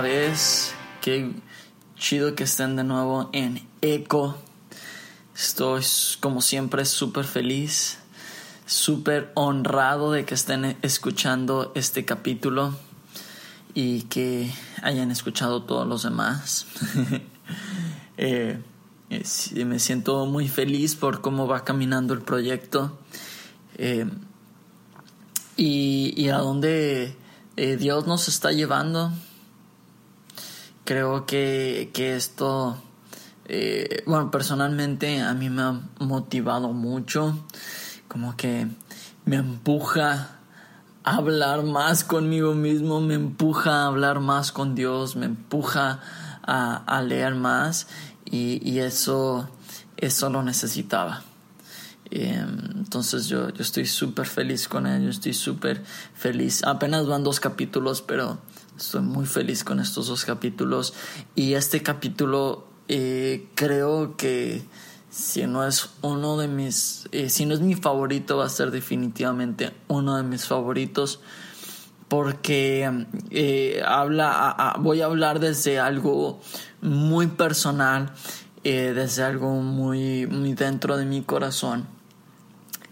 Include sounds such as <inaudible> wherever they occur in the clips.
vez. Qué chido que estén de nuevo en Eco. Estoy como siempre súper feliz, súper honrado de que estén escuchando este capítulo y que hayan escuchado todos los demás. <laughs> Eh, me siento muy feliz por cómo va caminando el proyecto eh, y, a dónde eh, Dios nos está llevando. Creo que, que esto, bueno, personalmente a mí me ha motivado mucho, como que me empuja hablar más conmigo mismo, me empuja a hablar más con Dios, me empuja a, leer más y, eso, eso lo necesitaba. Em, entonces yo, yo estoy súper feliz con ello, estoy súper feliz. Apenas van dos capítulos, pero estoy muy feliz con estos dos capítulos. Y este capítulo eh, creo que si no es uno de mis, eh, si no es mi favorito, va a ser definitivamente uno de mis favoritos porque eh, habla, voy a hablar desde algo muy personal, eh, desde algo muy, muy dentro de mi corazón.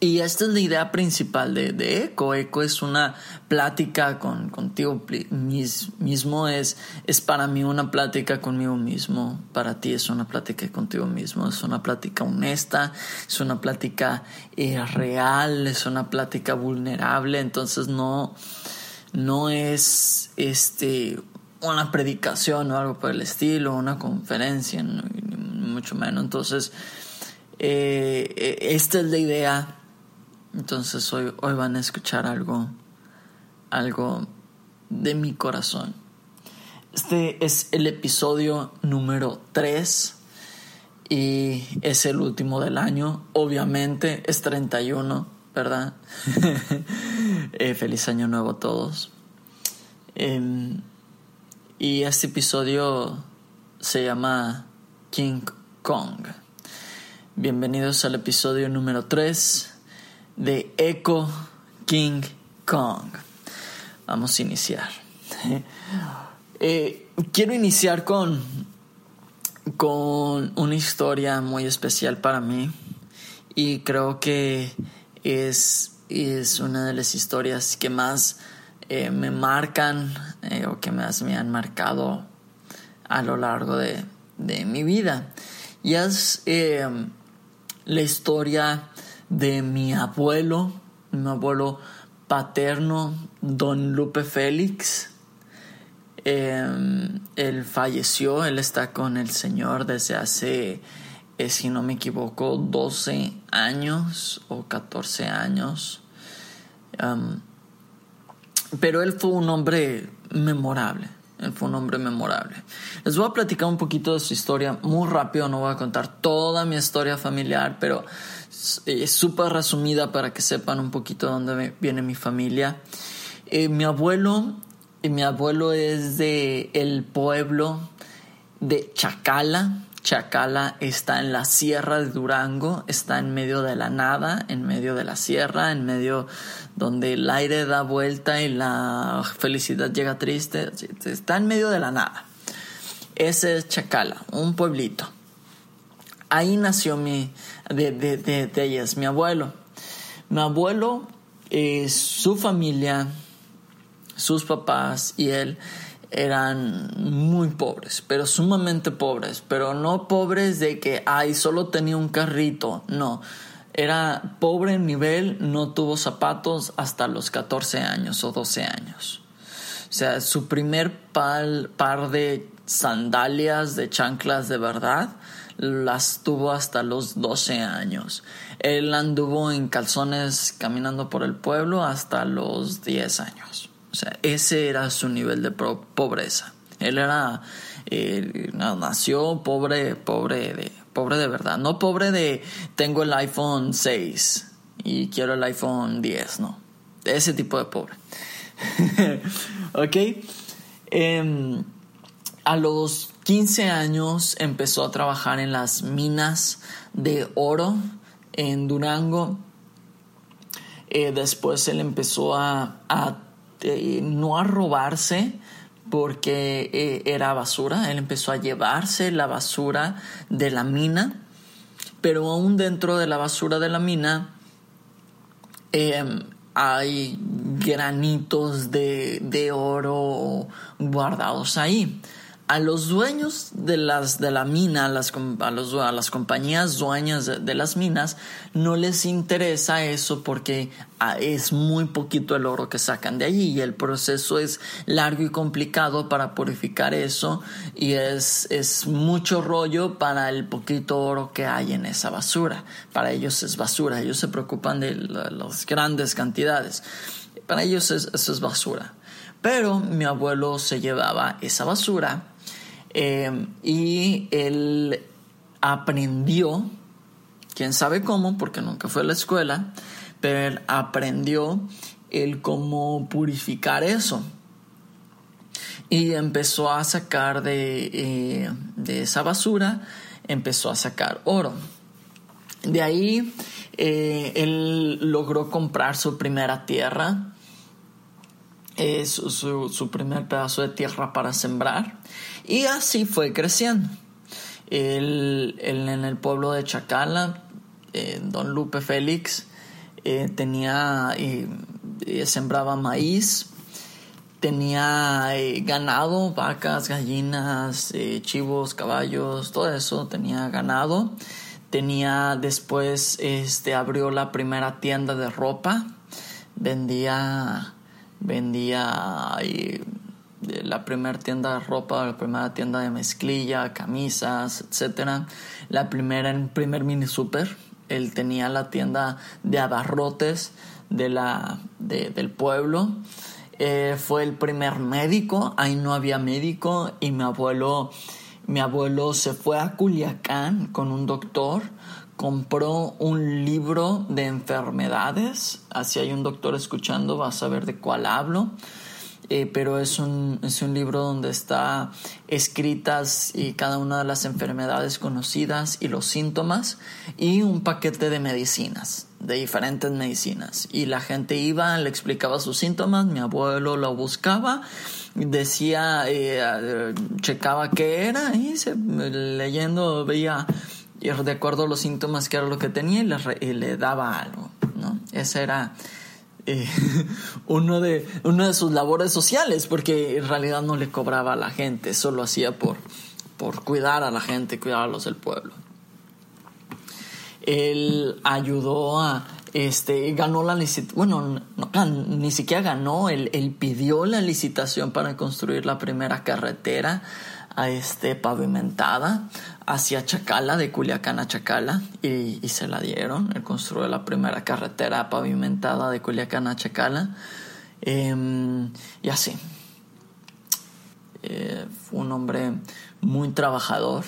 Y esta es la idea principal de, de ECO. ECO es una plática con, contigo mismo, es, es para mí una plática conmigo mismo, para ti es una plática contigo mismo, es una plática honesta, es una plática eh, real, es una plática vulnerable, entonces no, no es este, una predicación o algo por el estilo, una conferencia, mucho menos. Entonces, eh, eh, esta es la idea entonces hoy, hoy van a escuchar algo, algo de mi corazón. Este es el episodio número 3 y es el último del año. Obviamente es 31, ¿verdad? <laughs> Eh, feliz año nuevo a todos. Em, y este episodio se llama King Kong. Bienvenidos al episodio número 3 de Echo King Kong. Vamos a iniciar. <laughs> Eh, quiero iniciar con, con una historia muy especial para mí y creo que es, es una de las historias que más eh, me marcan eh, o que más me han marcado a lo largo de, de mi vida. Y es la historia de mi abuelo, mi abuelo paterno, don Lupe Félix. Em, él falleció, él está con el Señor desde hace, eh, si no me equivoco, 12 años o 14 años. Em, pero él fue un hombre memorable. Él fue un hombre memorable. Les voy a platicar un poquito de su historia muy rápido, no voy a contar toda mi historia familiar, pero es súper resumida para que sepan un poquito de dónde viene mi familia. Eh, mi abuelo, eh, mi abuelo es de el pueblo de Chacala. Chacala está en la sierra de Durango, está en medio de la nada, en medio de la sierra, en medio donde el aire da vuelta y la felicidad llega triste, está en medio de la nada. Ese es Chacala, un pueblito. Ahí nació mi, de, de, de, ellas, mi abuelo. Mi abuelo, eh, su familia, sus papás y él eran muy pobres, pero sumamente pobres, pero no pobres de que, ay, solo tenía un carrito, no. Era pobre en nivel, no tuvo zapatos hasta los 14 años o 12 años. O sea, su primer par de sandalias, de chanclas de verdad, las tuvo hasta los 12 años. Él anduvo en calzones caminando por el pueblo hasta los 10 años. O sea, ese era su nivel de pobreza. Él era, eh, nació pobre, pobre de, pobre de verdad. No pobre de tengo el iPhone 6 y quiero el iPhone 10, no. Ese tipo de pobre. <laughs> ok. Em, a los 15 años empezó a trabajar en las minas de oro en Durango. Eh, después él empezó a, eh, no a robarse porque eh, era basura, él empezó a llevarse la basura de la mina, pero aún dentro de la basura de la mina em, hay granitos de, de oro guardados ahí a los dueños de las de la mina, a las, a, los, a las compañías dueñas de, las minas, no les interesa eso porque ah, es muy poquito el oro que sacan de allí y el proceso es largo y complicado para purificar eso y es, es mucho rollo para el poquito oro que hay en esa basura. Para ellos es basura, ellos se preocupan de las grandes cantidades. Para ellos eso es basura. Pero mi abuelo se llevaba esa basura eh, y él aprendió, quién sabe cómo, porque nunca fue a la escuela, pero él aprendió el cómo purificar eso. Y empezó a sacar de, eh, de esa basura, empezó a sacar oro. De ahí eh, él logró comprar su primera tierra, su, su, primer pedazo de tierra para sembrar y así fue creciendo. Él, en el pueblo de Chacala, eh, don Lupe Félix eh, tenía, eh, sembraba maíz, tenía ganado, vacas, gallinas, chivos, caballos, todo eso, tenía ganado. Tenía después, este, abrió la primera tienda de ropa, vendía, vendía la primera tienda de ropa, la primera tienda de mezclilla, camisas, etcétera, la primera en primer mini super, él tenía la tienda de abarrotes de la, del pueblo. Eh, fue el primer médico, ahí no había médico y mi abuelo, mi abuelo se fue a Culiacán con un doctor, compró un libro de enfermedades, así hay un doctor escuchando, vas a ver de cuál hablo eh, pero es un, es un libro donde está escritas y cada una de las enfermedades conocidas y los síntomas y un paquete de medicinas, de diferentes medicinas. Y la gente iba, le explicaba sus síntomas, mi abuelo lo buscaba, decía, eh, checaba qué era y leyendo veía de acuerdo a los síntomas que era lo que tenía y le, y daba algo. ¿no? Ese era eh, <laughs> uno de, de sus labores sociales, porque en realidad no le cobraba a la gente, solo hacía por, por cuidar a la gente, cuidar a los del pueblo. Él ayudó a, este, ganó la licitación, bueno, ni siquiera ganó, él, él, pidió la licitación para construir la primera carretera a este, pavimentada hacia Chacala, de Culiacán a Chacala, y, se la dieron. Él construyó la primera carretera pavimentada de Culiacán a Chacala, em, y así. Eh, fue un hombre muy trabajador,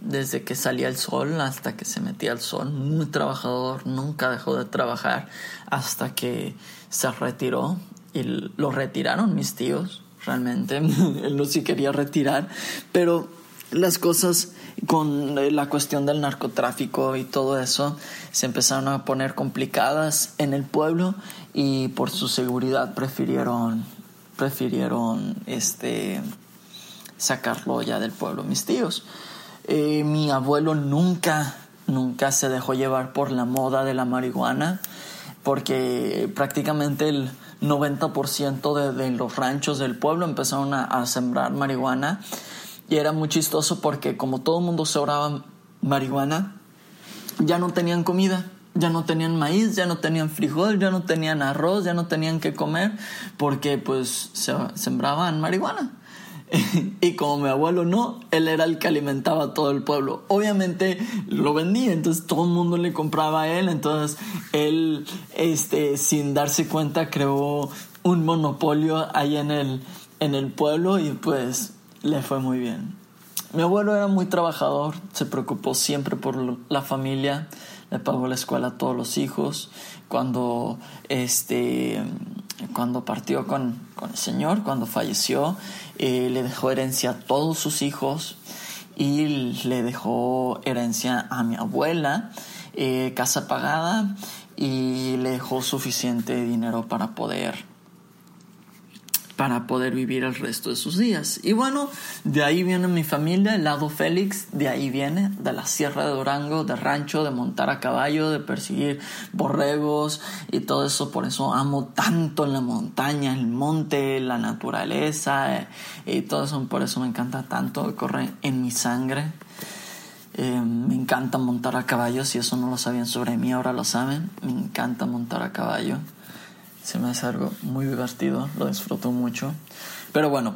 desde que salía el sol hasta que se metía el sol, muy trabajador, nunca dejó de trabajar hasta que se retiró y lo retiraron mis tíos realmente. <laughs> Él no sí quería retirar, pero las cosas con eh, la cuestión del narcotráfico y todo eso se empezaron a poner complicadas en el pueblo y por su seguridad prefirieron prefirieron este sacarlo ya del pueblo. Mis tíos eh, mi abuelo nunca nunca se dejó llevar por la moda de la marihuana porque prácticamente el 90% de, de, los ranchos del pueblo empezaron a, sembrar marihuana y era muy chistoso porque como todo el mundo sembraba marihuana, ya no tenían comida, ya no tenían maíz, ya no tenían frijol, ya no tenían arroz, ya no tenían que comer porque pues se sembraban marihuana. <laughs> y como mi abuelo no, él era el que alimentaba a todo el pueblo. Obviamente lo vendía, entonces todo el mundo le compraba a él, entonces él, este, sin darse cuenta, creó un monopolio ahí en el, en el pueblo y pues le fue muy bien. Mi abuelo era muy trabajador, se preocupó siempre por la familia, le pagó la escuela a todos los hijos. Cuando, este, cuando partió con, con el Señor, cuando falleció, eh, le dejó herencia a todos sus hijos y le dejó herencia a mi abuela, eh, casa pagada y le dejó suficiente dinero para poder para poder vivir el resto de sus días. Y bueno, de ahí viene mi familia, el lado Félix, de ahí viene, de la Sierra de Durango, de rancho, de montar a caballo, de perseguir borregos y todo eso. Por eso amo tanto la montaña, el monte, la naturaleza eh, y todo eso. Por eso me encanta tanto, corre en mi sangre. Eh, me encanta montar a caballo, si eso no lo sabían sobre mí, ahora lo saben. Me encanta montar a caballo se me hace algo muy divertido, lo disfruto mucho. Pero bueno,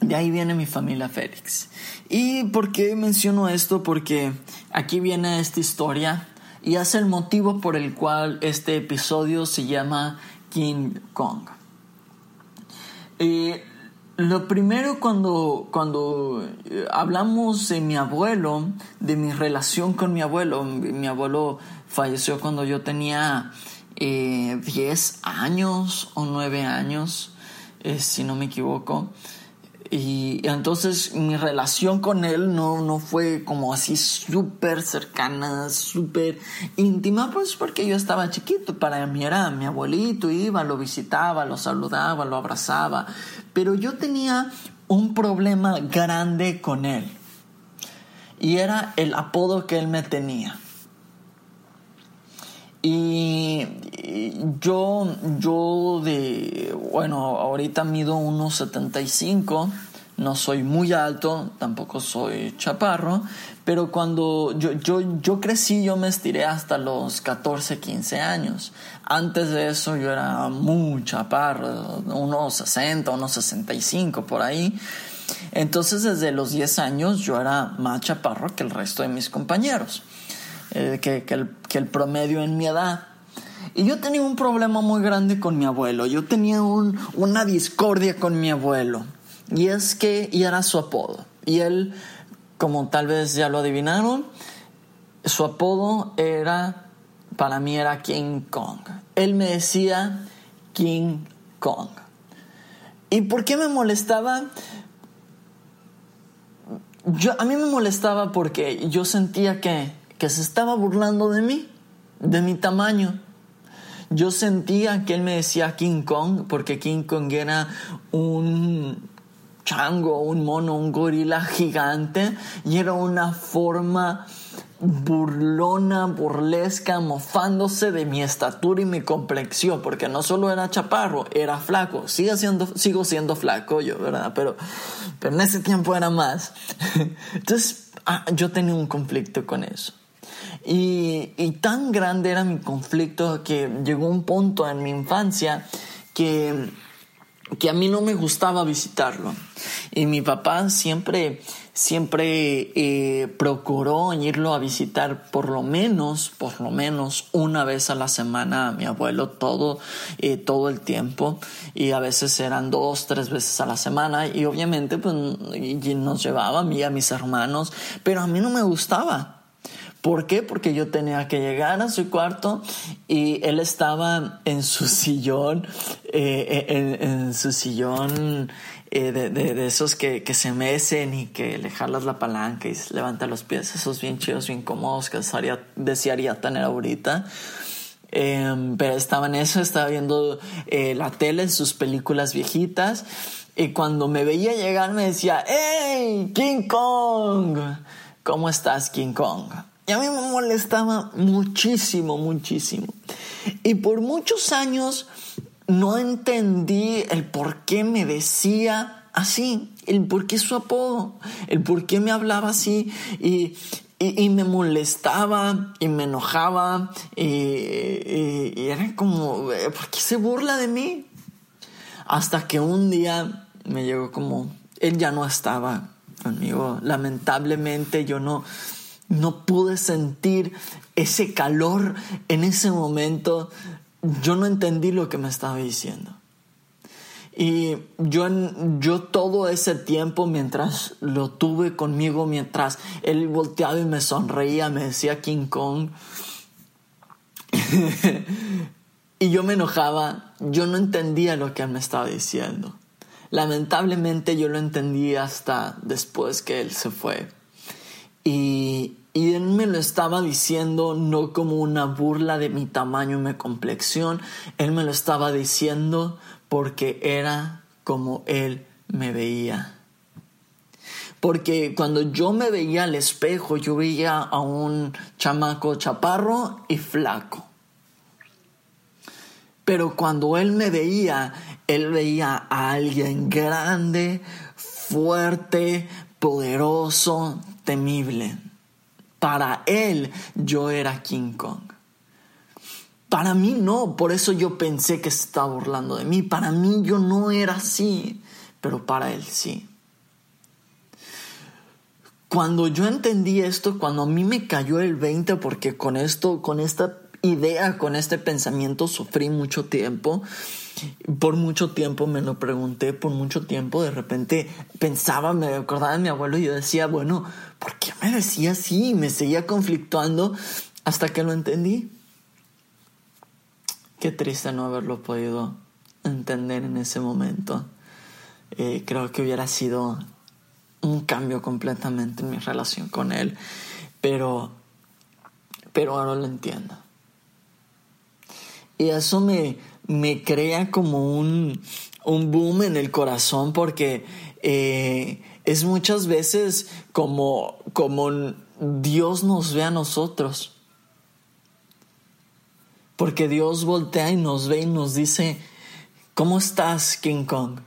de ahí viene mi familia Félix. ¿Y por qué menciono esto? Porque aquí viene esta historia y es el motivo por el cual este episodio se llama King Kong. Eh, lo primero cuando, cuando eh, hablamos de mi abuelo, de mi relación con mi abuelo, mi abuelo falleció cuando yo tenía 10 eh, años o 9 años, eh, si no me equivoco. Y entonces mi relación con él no, no fue como así súper cercana, súper íntima, pues porque yo estaba chiquito. Para mí era mi abuelito, iba, lo visitaba, lo saludaba, lo abrazaba. Pero yo tenía un problema grande con él. Y era el apodo que él me tenía. Y yo, yo de, bueno, ahorita mido unos 75, no soy muy alto, tampoco soy chaparro, pero cuando yo, yo, yo crecí, yo me estiré hasta los 14, 15 años. Antes de eso yo era muy chaparro, unos 60, unos 65 por ahí. Entonces desde los 10 años yo era más chaparro que el resto de mis compañeros. Eh, que, el, promedio en mi edad. Y yo tenía un problema muy grande con mi abuelo. Yo tenía una discordia con mi abuelo. Y es que, y era su apodo. Y él, como tal vez ya lo adivinaron, su apodo era, para mí era King Kong. Él me decía King Kong. ¿Y por qué me molestaba? Yo, a mí me molestaba porque yo sentía que que se estaba burlando de mí, de mi tamaño. Yo sentía que él me decía King Kong, porque King Kong era un chango, un mono, un gorila gigante, y era una forma burlona, burlesca, mofándose de mi estatura y mi complexión, porque no solo era chaparro, era flaco. Sigo siendo, sigo siendo flaco yo, ¿verdad? Pero, en ese tiempo era más. <laughs> Entonces, ah, yo tenía un conflicto con eso. Y, tan grande era mi conflicto que llegó un punto en mi infancia que, que a mí no me gustaba visitarlo. Y mi papá siempre, siempre eh, procuró irlo a visitar por lo menos, por lo menos una vez a la semana a mi abuelo todo, eh, todo el tiempo. Y a veces eran dos, tres veces a la semana. Y obviamente pues, nos llevaba a mí, a mis hermanos. Pero a mí no me gustaba ¿Por qué? Porque yo tenía que llegar a su cuarto y él estaba en su sillón, eh, en, su sillón eh, de, esos que, se mecen y que le jalas la palanca y levanta los pies, esos bien chidos, bien cómodos que desearía, tener ahorita. Em, pero estaba en eso, estaba viendo eh, la tele, sus películas viejitas. Y cuando me veía llegar me decía, ¡Hey, King Kong! ¿Cómo estás, King Kong? Y a mí me molestaba muchísimo, muchísimo. Y por muchos años no entendí el por qué me decía así, el por qué su apodo, el por qué me hablaba así y, me molestaba y me enojaba y, y, era como, ¿por qué se burla de mí? Hasta que un día me llegó como, él ya no estaba conmigo, lamentablemente yo no no pude sentir ese calor en ese momento. Yo no entendí lo que me estaba diciendo. Y yo, yo todo ese tiempo, mientras lo tuve conmigo, mientras él volteaba y me sonreía, me decía King Kong, <laughs> y yo me enojaba, yo no entendía lo que él me estaba diciendo. Lamentablemente yo lo entendí hasta después que él se fue. Y, y él me lo estaba diciendo no como una burla de mi tamaño y mi complexión, él me lo estaba diciendo porque era como Él me veía. Porque cuando yo me veía al espejo, yo veía a un chamaco chaparro y flaco. Pero cuando él me veía, él veía a alguien grande, fuerte, poderoso, temible. Para él yo era King Kong. Para mí no, por eso yo pensé que se estaba burlando de mí. Para mí yo no era así, pero para él sí. Cuando yo entendí esto, cuando a mí me cayó el 20, porque con esto, con esta idea, con este pensamiento sufrí mucho tiempo, por mucho tiempo me lo pregunté, por mucho tiempo de repente pensaba, me acordaba de mi abuelo y yo decía, bueno, ¿por qué me decía así? Me seguía conflictuando hasta que lo entendí. Qué triste no haberlo podido entender en ese momento. Eh, creo que hubiera sido un cambio completamente en mi relación con él, pero, pero ahora lo entiendo. Y eso me, me crea como un, un, boom en el corazón porque eh, es muchas veces como, como Dios nos ve a nosotros. Porque Dios voltea y nos ve y nos dice, ¿cómo estás, King Kong?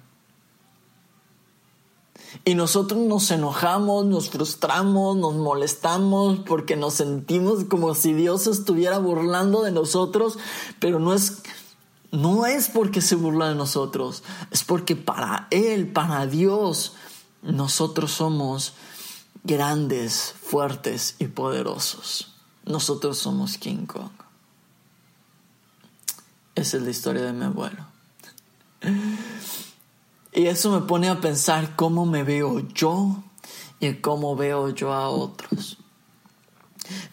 Y nosotros nos enojamos, nos frustramos, nos molestamos porque nos sentimos como si Dios estuviera burlando de nosotros, pero no es, no es porque se burla de nosotros, es porque para Él, para Dios, nosotros somos grandes, fuertes y poderosos. Nosotros somos King Kong. Esa es la historia de mi abuelo. Y eso me pone a pensar cómo me veo yo y cómo veo yo a otros.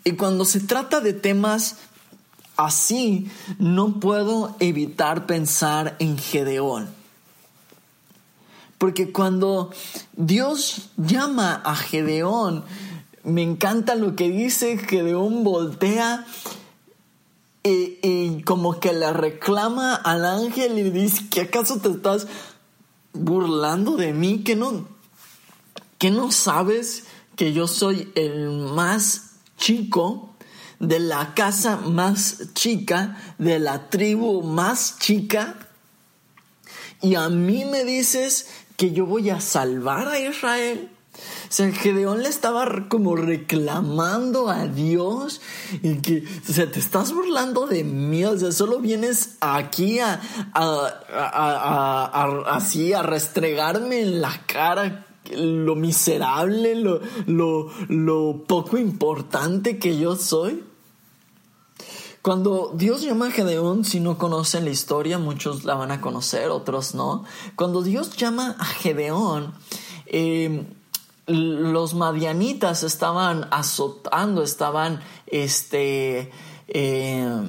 Y cuando se trata de temas así, no puedo evitar pensar en Gedeón. Porque cuando Dios llama a Gedeón, me encanta lo que dice, Gedeón voltea y, y, como que le reclama al ángel y dice, ¿que acaso te estás burlando de mí, que no, que no sabes que yo soy el más chico de la casa más chica, de la tribu más chica, y a mí me dices que yo voy a salvar a Israel. O sea, Gedeón le estaba como reclamando a Dios y que, o sea, te estás burlando de mí, o sea, solo vienes aquí a, así, a restregarme en la cara lo miserable, lo, lo, lo poco importante que yo soy. Cuando Dios llama a Gedeón, si no conocen la historia, muchos la van a conocer, otros no. Cuando Dios llama a Gedeón, eh, los madianitas estaban azotando, estaban, este, eh,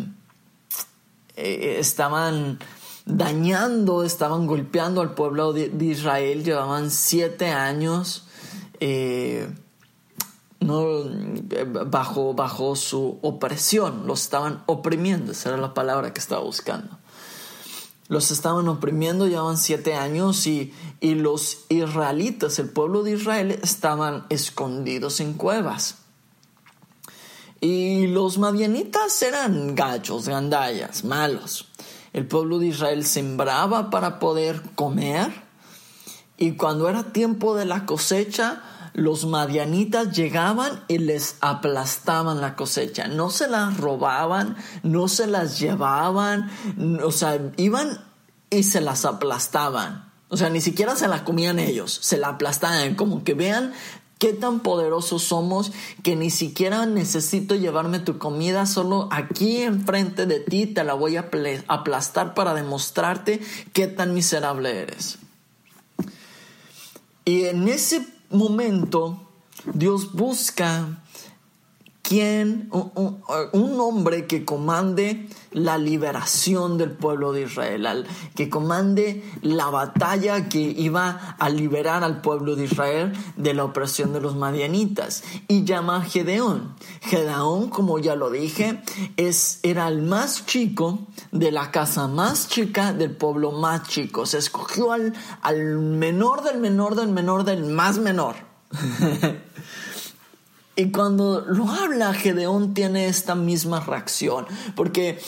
eh, estaban dañando, estaban golpeando al pueblo de, Israel, llevaban siete años eh, bajo, bajo su opresión, los estaban oprimiendo, esa era la palabra que estaba buscando los estaban oprimiendo, llevaban siete años y, y los israelitas, el pueblo de Israel, estaban escondidos en cuevas. Y los madianitas eran gallos, gandallas, malos. El pueblo de Israel sembraba para poder comer y cuando era tiempo de la cosecha, los madianitas llegaban y les aplastaban la cosecha. No se las robaban, no se las llevaban, o sea, iban y se las aplastaban. O sea, ni siquiera se la comían ellos, se la aplastaban, como que vean qué tan poderosos somos que ni siquiera necesito llevarme tu comida, solo aquí enfrente de ti te la voy a aplastar para demostrarte qué tan miserable eres. Y en ese momento Dios busca quien, un, hombre que comande la liberación del pueblo de Israel, que comande la batalla que iba a liberar al pueblo de Israel de la opresión de los madianitas. Y llama a Gedeón. Gedeón, como ya lo dije, es, era el más chico de la casa más chica del pueblo más chico. Se escogió al, al menor del menor del menor del más menor. <laughs> Y cuando lo habla, Gedeón tiene esta misma reacción, porque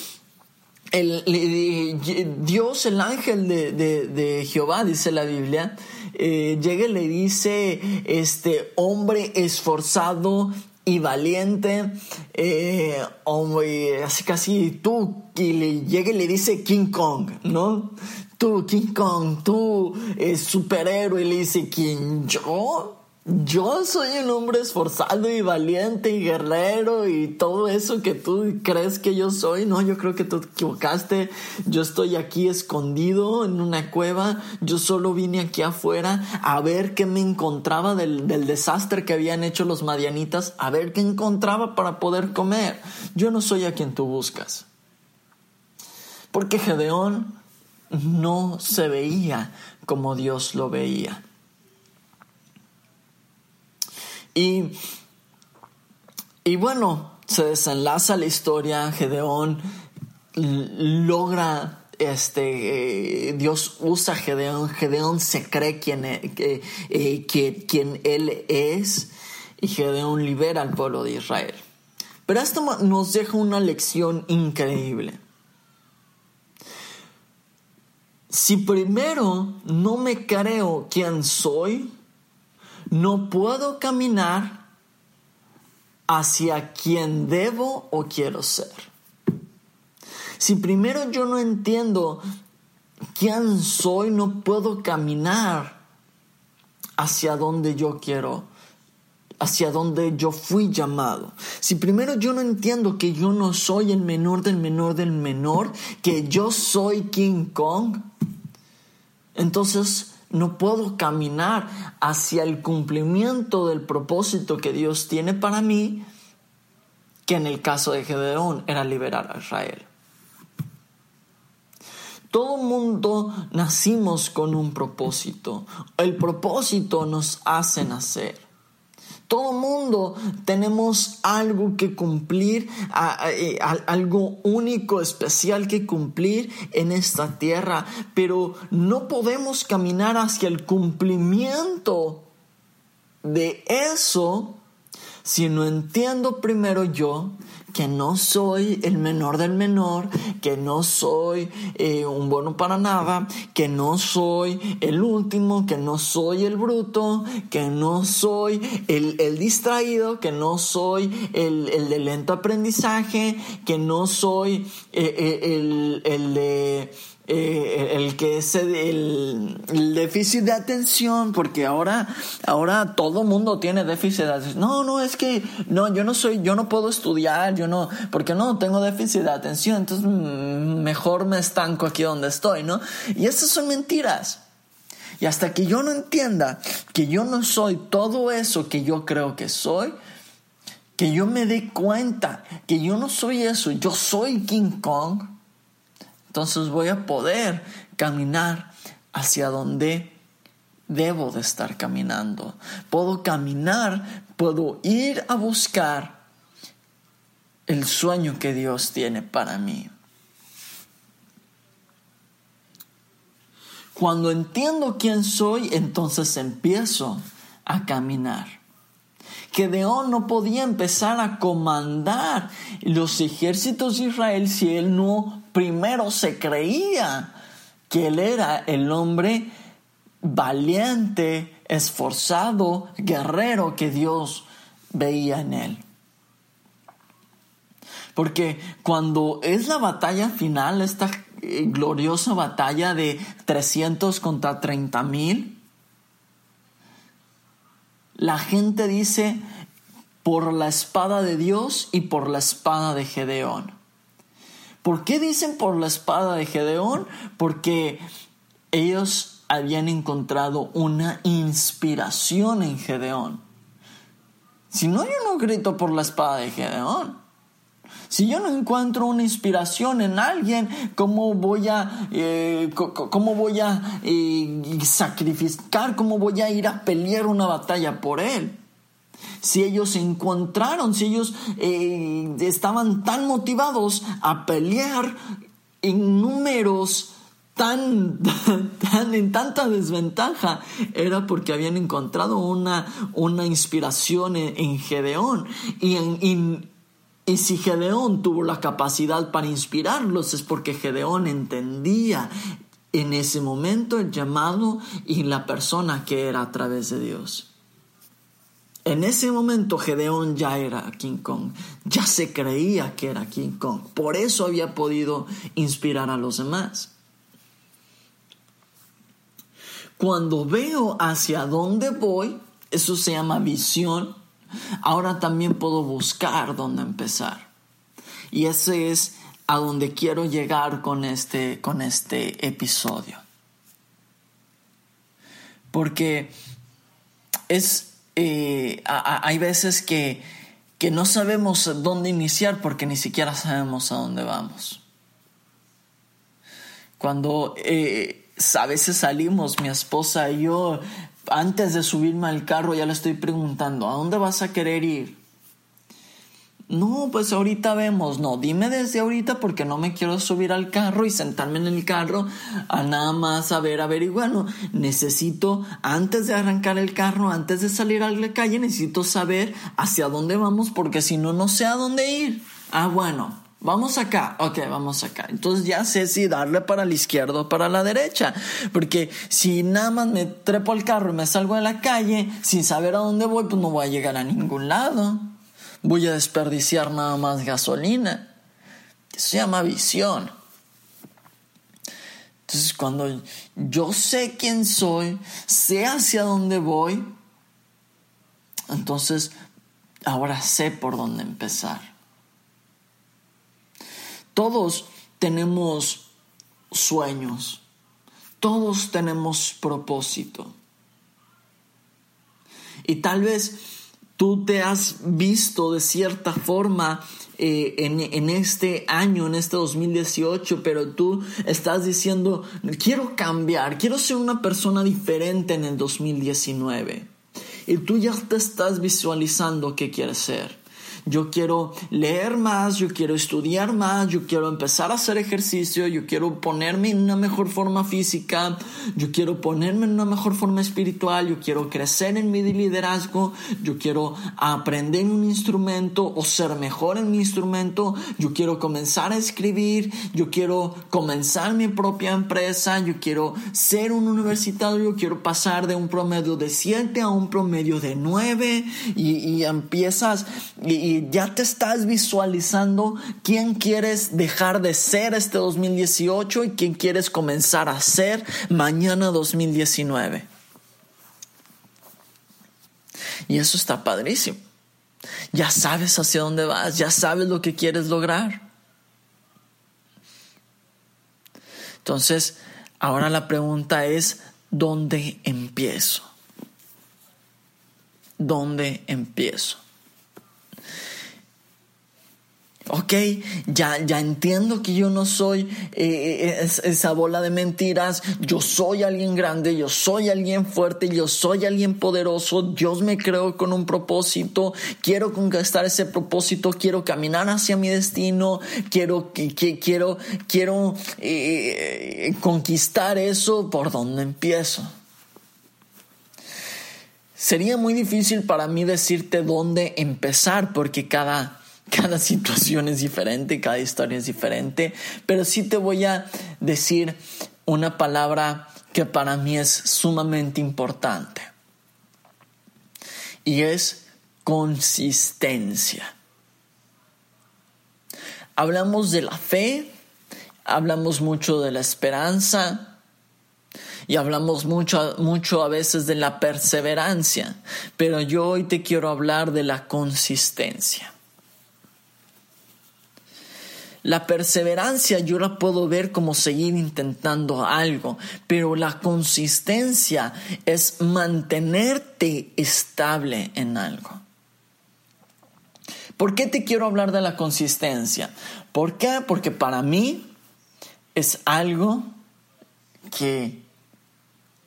Dios, el ángel de, Jehová, dice la Biblia, eh, llega y le dice, este hombre esforzado y valiente, eh, hombre, así casi tú, y le llega y le dice King Kong, ¿no? Tú, King Kong, tú, eh, superhéroe, y le dice, ¿quién yo? Yo soy un hombre esforzado y valiente y guerrero y todo eso que tú crees que yo soy. No, yo creo que tú te equivocaste. Yo estoy aquí escondido en una cueva. Yo solo vine aquí afuera a ver qué me encontraba del, del desastre que habían hecho los madianitas, a ver qué encontraba para poder comer. Yo no soy a quien tú buscas. Porque Gedeón no se veía como Dios lo veía. Y, y bueno, se desenlaza la historia, Gedeón logra este eh, Dios usa Gedeón, Gedeón se cree quien, e, eh, que, quien él es y Gedeón libera al pueblo de Israel. Pero esto nos deja una lección increíble. Si primero no me creo quién soy, no puedo caminar hacia quien debo o quiero ser. Si primero yo no entiendo quién soy, no puedo caminar hacia donde yo quiero, hacia donde yo fui llamado. Si primero yo no entiendo que yo no soy el menor del menor del menor, que yo soy King Kong, entonces no puedo caminar hacia el cumplimiento del propósito que Dios tiene para mí, que en el caso de Gedeón era liberar a Israel. Todo mundo nacimos con un propósito. El propósito nos hace nacer. Todo mundo tenemos algo que cumplir, eh, algo único, especial que cumplir en esta tierra, pero no podemos caminar hacia el cumplimiento de eso si no entiendo primero yo que no soy el menor del menor, que no soy eh, un bueno para nada, que no soy el último, que no soy el bruto, que no soy el, distraído, que no soy el, el, de lento aprendizaje, que no soy eh, eh, el, el de eh, el que es el, déficit de atención, porque ahora, ahora todo mundo tiene déficit de atención. No, no, es que no, yo no soy, yo no puedo estudiar, yo no, porque no tengo déficit de atención, entonces mm, mejor me estanco aquí donde estoy, ¿no? Y esas son mentiras. Y hasta que yo no entienda que yo no soy todo eso que yo creo que soy, que yo me dé cuenta que yo no soy eso, yo soy King Kong, entonces voy a poder caminar hacia donde debo de estar caminando. Puedo caminar, puedo ir a buscar el sueño que Dios tiene para mí. Cuando entiendo quién soy, entonces empiezo a caminar. Gedeón no podía empezar a comandar los ejércitos de Israel si él no primero se creía que él era el hombre valiente, esforzado, guerrero que Dios veía en él. Porque cuando es la batalla final, esta gloriosa batalla de 300 contra 30 mil, la gente dice por la espada de Dios y por la espada de Gedeón. ¿Por qué dicen por la espada de Gedeón? Porque ellos habían encontrado una inspiración en Gedeón. Si no, yo no grito por la espada de Gedeón. Si yo no encuentro una inspiración en alguien, ¿cómo voy a, eh, cómo voy a eh, sacrificar? ¿Cómo voy a ir a pelear una batalla por él? Si ellos encontraron, si ellos eh, estaban tan motivados a pelear en números tan, <laughs> tan, en tanta desventaja era porque habían encontrado una, una inspiración en, Gedeón y en, y si Gedeón tuvo la capacidad para inspirarlos es porque Gedeón entendía en ese momento el llamado y la persona que era a través de Dios. En ese momento Gedeón ya era King Kong, ya se creía que era King Kong, por eso había podido inspirar a los demás. Cuando veo hacia dónde voy, eso se llama visión, Ahora también puedo buscar dónde empezar. Y ese es a donde quiero llegar con este, con este episodio. Porque es, eh, hay veces que, que no sabemos dónde iniciar porque ni siquiera sabemos a dónde vamos. Cuando eh, a veces salimos, mi esposa y yo, antes de subirme al carro ya le estoy preguntando, ¿a dónde vas a querer ir? No, pues ahorita vemos, no, dime desde ahorita porque no me quiero subir al carro y sentarme en el carro a nada más a ver, averiguar, no, necesito, antes de arrancar el carro, antes de salir a la calle, necesito saber hacia dónde vamos porque si no, no sé a dónde ir. Ah, bueno, Vamos acá, ok, vamos acá. Entonces ya sé si darle para la izquierda o para la derecha. Porque si nada más me trepo al carro y me salgo de la calle sin saber a dónde voy, pues no voy a llegar a ningún lado. Voy a desperdiciar nada más gasolina. Eso se llama visión. Entonces cuando yo sé quién soy, sé hacia dónde voy, entonces ahora sé por dónde empezar. Todos tenemos sueños, todos tenemos propósito. Y tal vez tú te has visto de cierta forma eh, en, en, este año, en este 2018, pero tú estás diciendo, quiero cambiar, quiero ser una persona diferente en el 2019. Y tú ya te estás visualizando qué quieres ser yo quiero leer más, yo quiero estudiar más, yo quiero empezar a hacer ejercicio, yo quiero ponerme en una mejor forma física, yo quiero ponerme en una mejor forma espiritual, yo quiero crecer en mi liderazgo, yo quiero aprender un instrumento o ser mejor en mi instrumento, yo quiero comenzar a escribir, yo quiero comenzar mi propia empresa, yo quiero ser un universitario, yo quiero pasar de un promedio de 7 a un promedio de 9 y, y empiezas y ya te estás visualizando quién quieres dejar de ser este 2018 y quién quieres comenzar a ser mañana 2019. Y eso está padrísimo. Ya sabes hacia dónde vas, ya sabes lo que quieres lograr. Entonces, ahora la pregunta es, ¿dónde empiezo? ¿Dónde empiezo? Ok, ya, ya entiendo que yo no soy eh, eh, esa bola de mentiras, yo soy alguien grande, yo soy alguien fuerte, yo soy alguien poderoso, Dios me creó con un propósito, quiero conquistar ese propósito, quiero caminar hacia mi destino, quiero, que, quiero, quiero eh, conquistar eso, ¿por dónde empiezo? Sería muy difícil para mí decirte dónde empezar porque cada cada situación es diferente, cada historia es diferente, pero sí te voy a decir una palabra que para mí es sumamente importante y es consistencia. Hablamos de la fe, hablamos mucho de la esperanza y hablamos mucho, mucho a veces de la perseverancia, pero yo hoy te quiero hablar de la consistencia. La perseverancia yo la puedo ver como seguir intentando algo, pero la consistencia es mantenerte estable en algo. ¿Por qué te quiero hablar de la consistencia? ¿Por qué? Porque para mí es algo que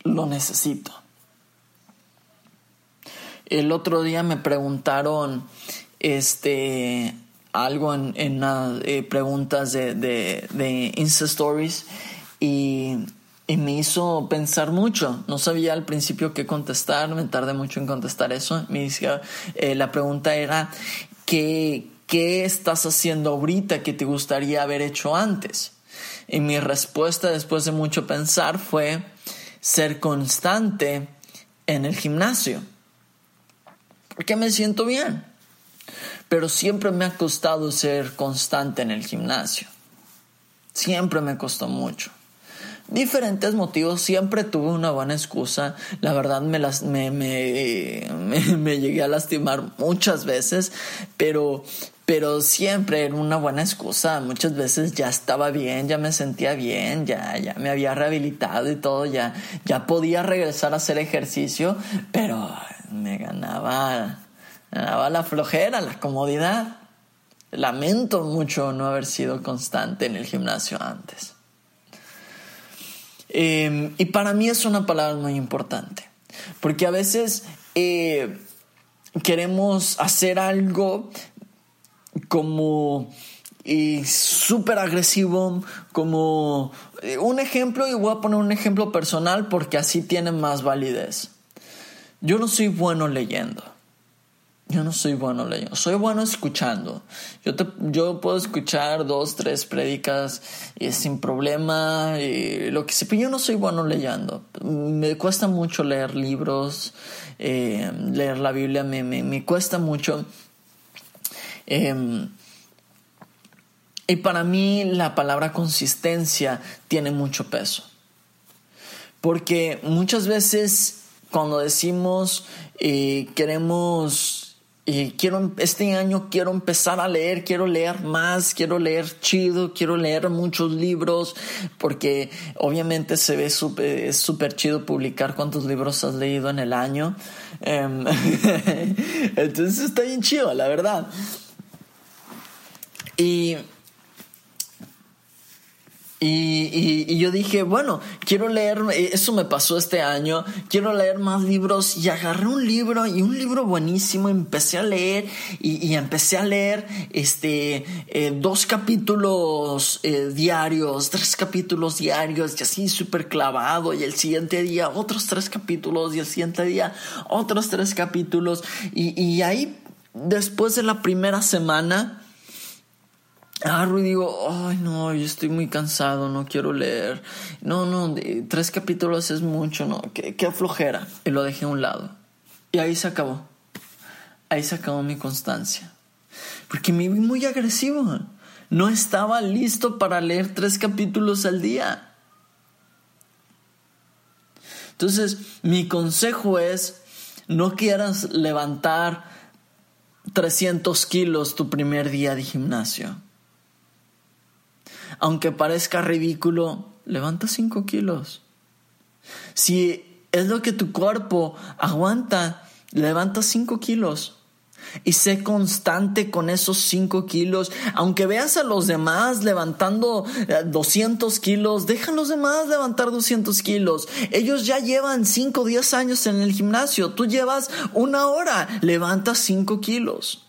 lo necesito. El otro día me preguntaron este algo en, en eh, preguntas de, de, Insta Stories y, me hizo pensar mucho. No sabía al principio qué contestar, me tardé mucho en contestar eso. Me dice, eh, la pregunta era, ¿qué, ¿qué estás haciendo ahorita que te gustaría haber hecho antes? Y mi respuesta después de mucho pensar fue ser constante en el gimnasio. Porque me siento bien pero siempre me ha costado ser constante en el gimnasio. Siempre me costó mucho. Diferentes motivos, siempre tuve una buena excusa. La verdad me, las, me, me, <laughs> me, llegué a lastimar muchas veces, pero, pero siempre era una buena excusa. Muchas veces ya estaba bien, ya me sentía bien, ya, ya me había rehabilitado y todo, ya, ya podía regresar a hacer ejercicio, pero me ganaba va la flojera, la comodidad. Lamento mucho no haber sido constante en el gimnasio antes. Em, y para mí es una palabra muy importante, porque a veces eh, queremos hacer algo como súper agresivo, como eh, un ejemplo, y voy a poner un ejemplo personal porque así tiene más validez. Yo no soy bueno leyendo. Yo no soy bueno leyendo, soy bueno escuchando. Yo, te, yo puedo escuchar dos, tres prédicas y sin problema, y lo que sé, pero yo no soy bueno leyendo. Me cuesta mucho leer libros, eh, leer la Biblia, me, me, me cuesta mucho. Em, y para mí la palabra consistencia tiene mucho peso. Porque muchas veces cuando decimos eh, queremos y quiero, este año quiero empezar a leer, quiero leer más, quiero leer chido, quiero leer muchos libros, porque obviamente se ve súper, es súper chido publicar cuántos libros has leído en el año. Em, <laughs> entonces está bien chido, la verdad. Y y, yo dije, bueno, quiero leer, eh, eso me pasó este año, quiero leer más libros. Y agarré un libro y un libro buenísimo, empecé a leer y, empecé a leer este, eh, dos capítulos eh, diarios, tres capítulos diarios y así súper clavado y el siguiente día otros tres capítulos y el siguiente día otros tres capítulos. Y, y ahí después de la primera semana, agarro y digo, ay no, yo estoy muy cansado, no quiero leer. No, no, tres capítulos es mucho, no, qué, qué flojera. Y lo dejé a un lado. Y ahí se acabó. Ahí se acabó mi constancia. Porque me vi muy agresivo. No estaba listo para leer tres capítulos al día. Entonces, mi consejo es, no quieras levantar 300 kilos tu primer día de gimnasio aunque parezca ridículo, levanta 5 kilos. Si es lo que tu cuerpo aguanta, levanta 5 kilos. Y sé constante con esos 5 kilos. Aunque veas a los demás levantando 200 eh, kilos, deja a los demás levantar 200 kilos. Ellos ya llevan 5 o 10 años en el gimnasio. Tú llevas una hora, levanta 5 kilos.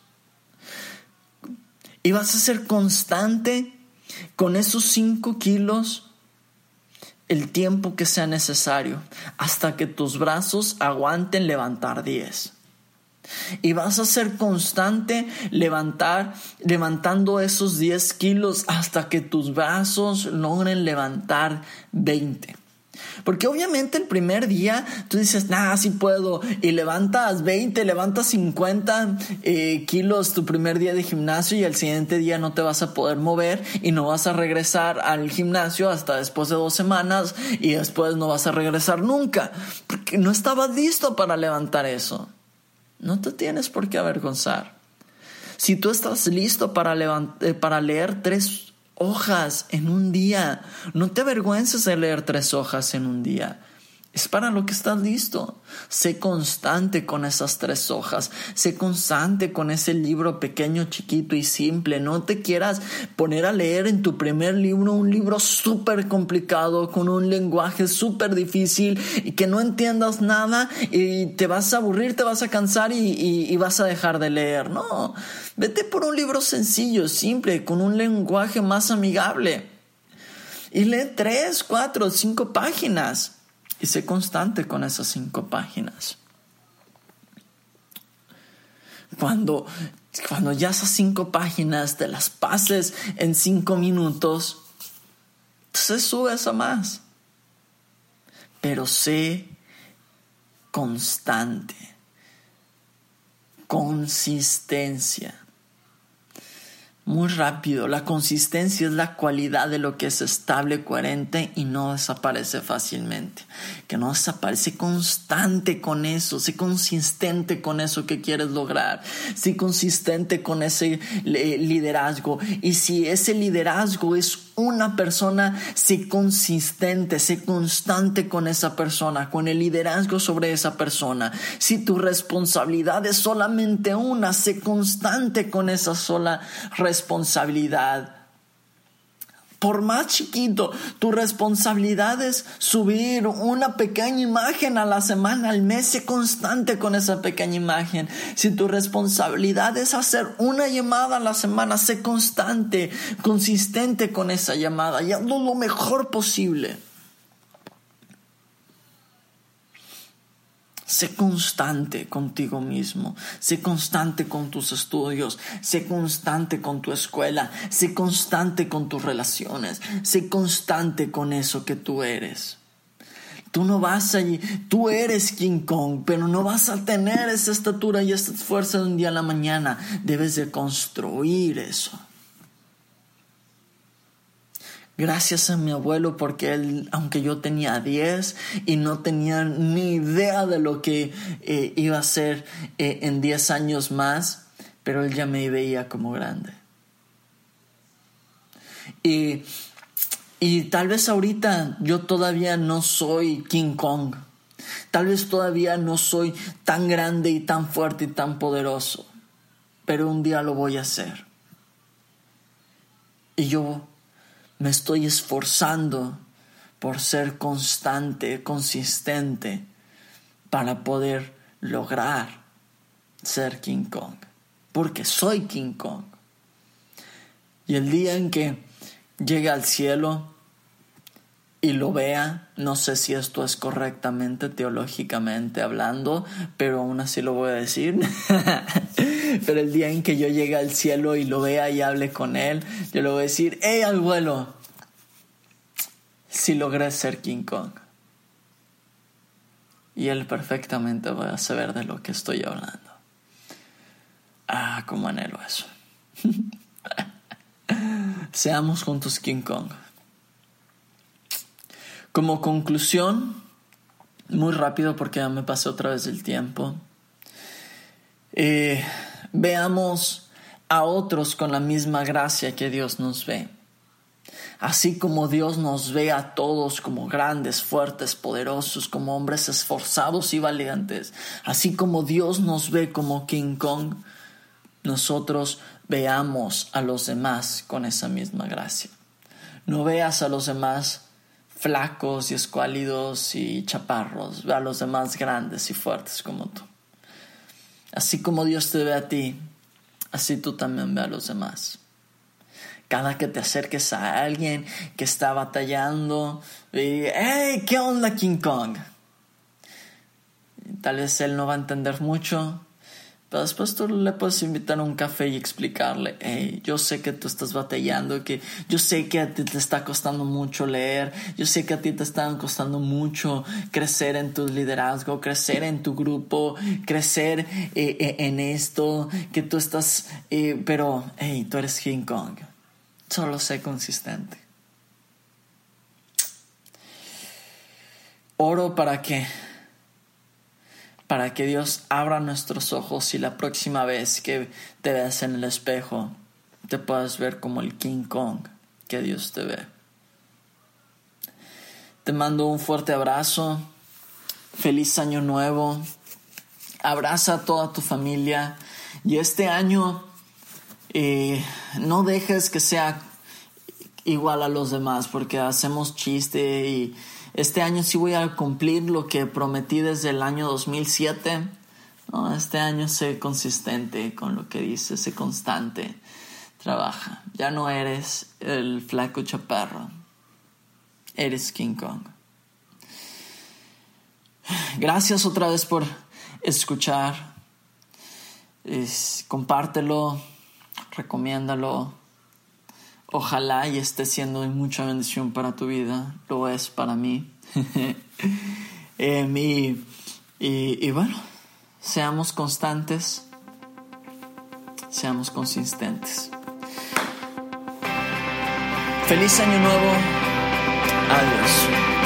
Y vas a ser constante con esos 5 kilos el tiempo que sea necesario hasta que tus brazos aguanten levantar 10. Y vas a ser constante levantar, levantando esos 10 kilos hasta que tus brazos logren levantar 20. Porque obviamente el primer día tú dices, nada, sí puedo, y levantas 20, levantas 50 eh, kilos tu primer día de gimnasio y el siguiente día no te vas a poder mover y no vas a regresar al gimnasio hasta después de dos semanas y después no vas a regresar nunca, porque no estabas listo para levantar eso. No te tienes por qué avergonzar. Si tú estás listo para, eh, para leer tres hojas en un día. No te avergüences de leer tres hojas en un día. Es para lo que estás listo. Sé constante con esas tres hojas. Sé constante con ese libro pequeño, chiquito y simple. No te quieras poner a leer en tu primer libro un libro súper complicado, con un lenguaje súper difícil y que no entiendas nada y te vas a aburrir, te vas a cansar y, y vas a dejar de leer. No, vete por un libro sencillo, simple, con un lenguaje más amigable. Y lee tres, cuatro, cinco páginas y sé constante con esas cinco páginas. Cuando, cuando ya esas cinco páginas te las pases en cinco minutos, se subes a más. Pero sé constante, consistencia muy rápido. La consistencia es la cualidad de lo que es estable, coherente y no desaparece fácilmente. Que no desaparece constante con eso, sé consistente con eso que quieres lograr, sé consistente con ese liderazgo. Y si ese liderazgo es una persona, sé consistente, sé constante con esa persona, con el liderazgo sobre esa persona. Si tu responsabilidad es solamente una, sé constante con esa sola responsabilidad. Por más chiquito, tu responsabilidad es subir una pequeña imagen a la semana, al mes, sé constante con esa pequeña imagen. Si tu responsabilidad es hacer una llamada a la semana, sé constante, consistente con esa llamada y hazlo lo mejor posible. Sé constante contigo mismo, sé constante con tus estudios, sé constante con tu escuela, sé constante con tus relaciones, sé constante con eso que tú eres. Tú no vas allí, tú eres King Kong, pero no vas a tener esa estatura y esa fuerza de un día a la mañana. Debes de construir eso. Gracias a mi abuelo porque él, aunque yo tenía 10 y no tenía ni idea de lo que eh, iba a ser eh, en 10 años más, pero él ya me veía como grande. Y, y tal vez ahorita yo todavía no soy King Kong. Tal vez todavía no soy tan grande y tan fuerte y tan poderoso. Pero un día lo voy a hacer. Y yo me estoy esforzando por ser constante, consistente, para poder lograr ser King Kong. Porque soy King Kong. Y el día en que llegue al cielo y lo vea, no sé si esto es correctamente teológicamente hablando, pero aún así lo voy a decir. <laughs> Pero el día en que yo llegue al cielo y lo vea y hable con él, yo le voy a decir, hey abuelo, si logré ser King Kong. Y él perfectamente va a saber de lo que estoy hablando. Ah, cómo anhelo eso. <laughs> Seamos juntos King Kong. Como conclusión, muy rápido porque ya me pasé otra vez el tiempo. Eh, veamos a otros con la misma gracia que Dios nos ve. Así como Dios nos ve a todos como grandes, fuertes, poderosos, como hombres esforzados y valientes, así como Dios nos ve como King Kong, nosotros veamos a los demás con esa misma gracia. No veas a los demás flacos y escuálidos y chaparros, ve a los demás grandes y fuertes como tú. Así como Dios te ve a ti, así tú también ve a los demás. Cada que te acerques a alguien que está batallando, y, hey, ¿qué onda King Kong? Tal vez él no va a entender mucho, pero después tú le puedes invitar a un café y explicarle, hey, yo sé que tú estás batallando, que yo sé que a ti te está costando mucho leer, yo sé que a ti te está costando mucho crecer en tu liderazgo, crecer en tu grupo, crecer eh, eh, en esto, que tú estás, eh, pero, hey, tú eres King Kong, solo sé consistente. Oro para que para que Dios abra nuestros ojos y la próxima vez que te veas en el espejo te puedas ver como el King Kong que Dios te ve. Te mando un fuerte abrazo Feliz año nuevo. Abraza a toda tu familia. Y este año eh, no dejes que sea igual a los demás porque hacemos chiste y este año sí voy a cumplir lo que prometí desde el año 2007. No, este año sé consistente con lo que dice, sé constante. Trabaja. Ya no eres el flaco chaparro. Eres King Kong. Gracias otra vez por escuchar. compártelo, recomiéndalo. Ojalá y esté siendo de mucha bendición para tu vida. Lo es para mí. <laughs> Em, y, y bueno, seamos constantes, seamos consistentes. Feliz año nuevo. Adiós.